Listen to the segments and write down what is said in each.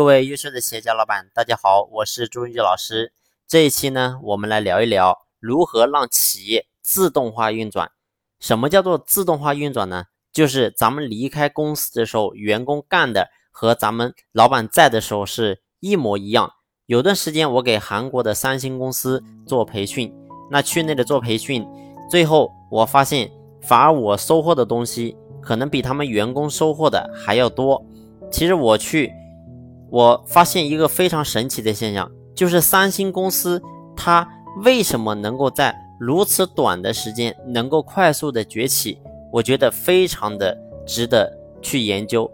各位优秀的企业家老板，大家好，我是朱文杰老师。这一期呢，我们来聊一聊如何让企业自动化运转。什么叫做自动化运转呢？就是咱们离开公司的时候，员工干的和咱们老板在的时候是一模一样。有段时间，我给韩国的三星公司做培训，那去那里做培训，最后我发现，反而我收获的东西可能比他们员工收获的还要多。其实我去。我发现一个非常神奇的现象，就是三星公司它为什么能够在如此短的时间能够快速的崛起？我觉得非常的值得去研究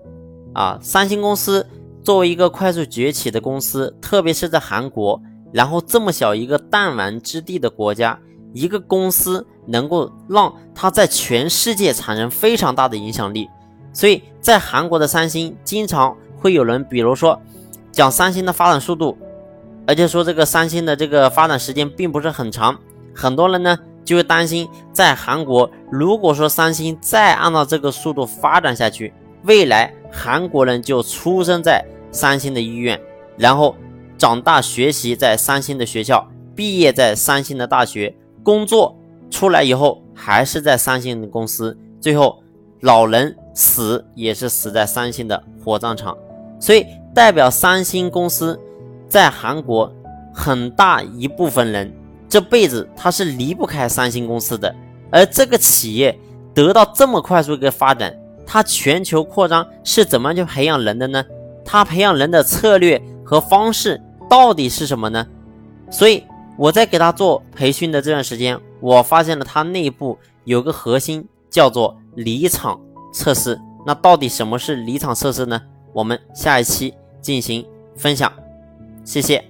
啊！三星公司作为一个快速崛起的公司，特别是在韩国，然后这么小一个弹丸之地的国家，一个公司能够让它在全世界产生非常大的影响力，所以在韩国的三星经常。会有人，比如说讲三星的发展速度，而且说这个三星的这个发展时间并不是很长，很多人呢就会担心，在韩国如果说三星再按照这个速度发展下去，未来韩国人就出生在三星的医院，然后长大学习在三星的学校，毕业在三星的大学，工作出来以后还是在三星的公司，最后老人死也是死在三星的火葬场。所以，代表三星公司在韩国很大一部分人这辈子他是离不开三星公司的。而这个企业得到这么快速一个发展，它全球扩张是怎么去培养人的呢？它培养人的策略和方式到底是什么呢？所以我在给他做培训的这段时间，我发现了它内部有个核心叫做离场测试。那到底什么是离场测试呢？我们下一期进行分享，谢谢。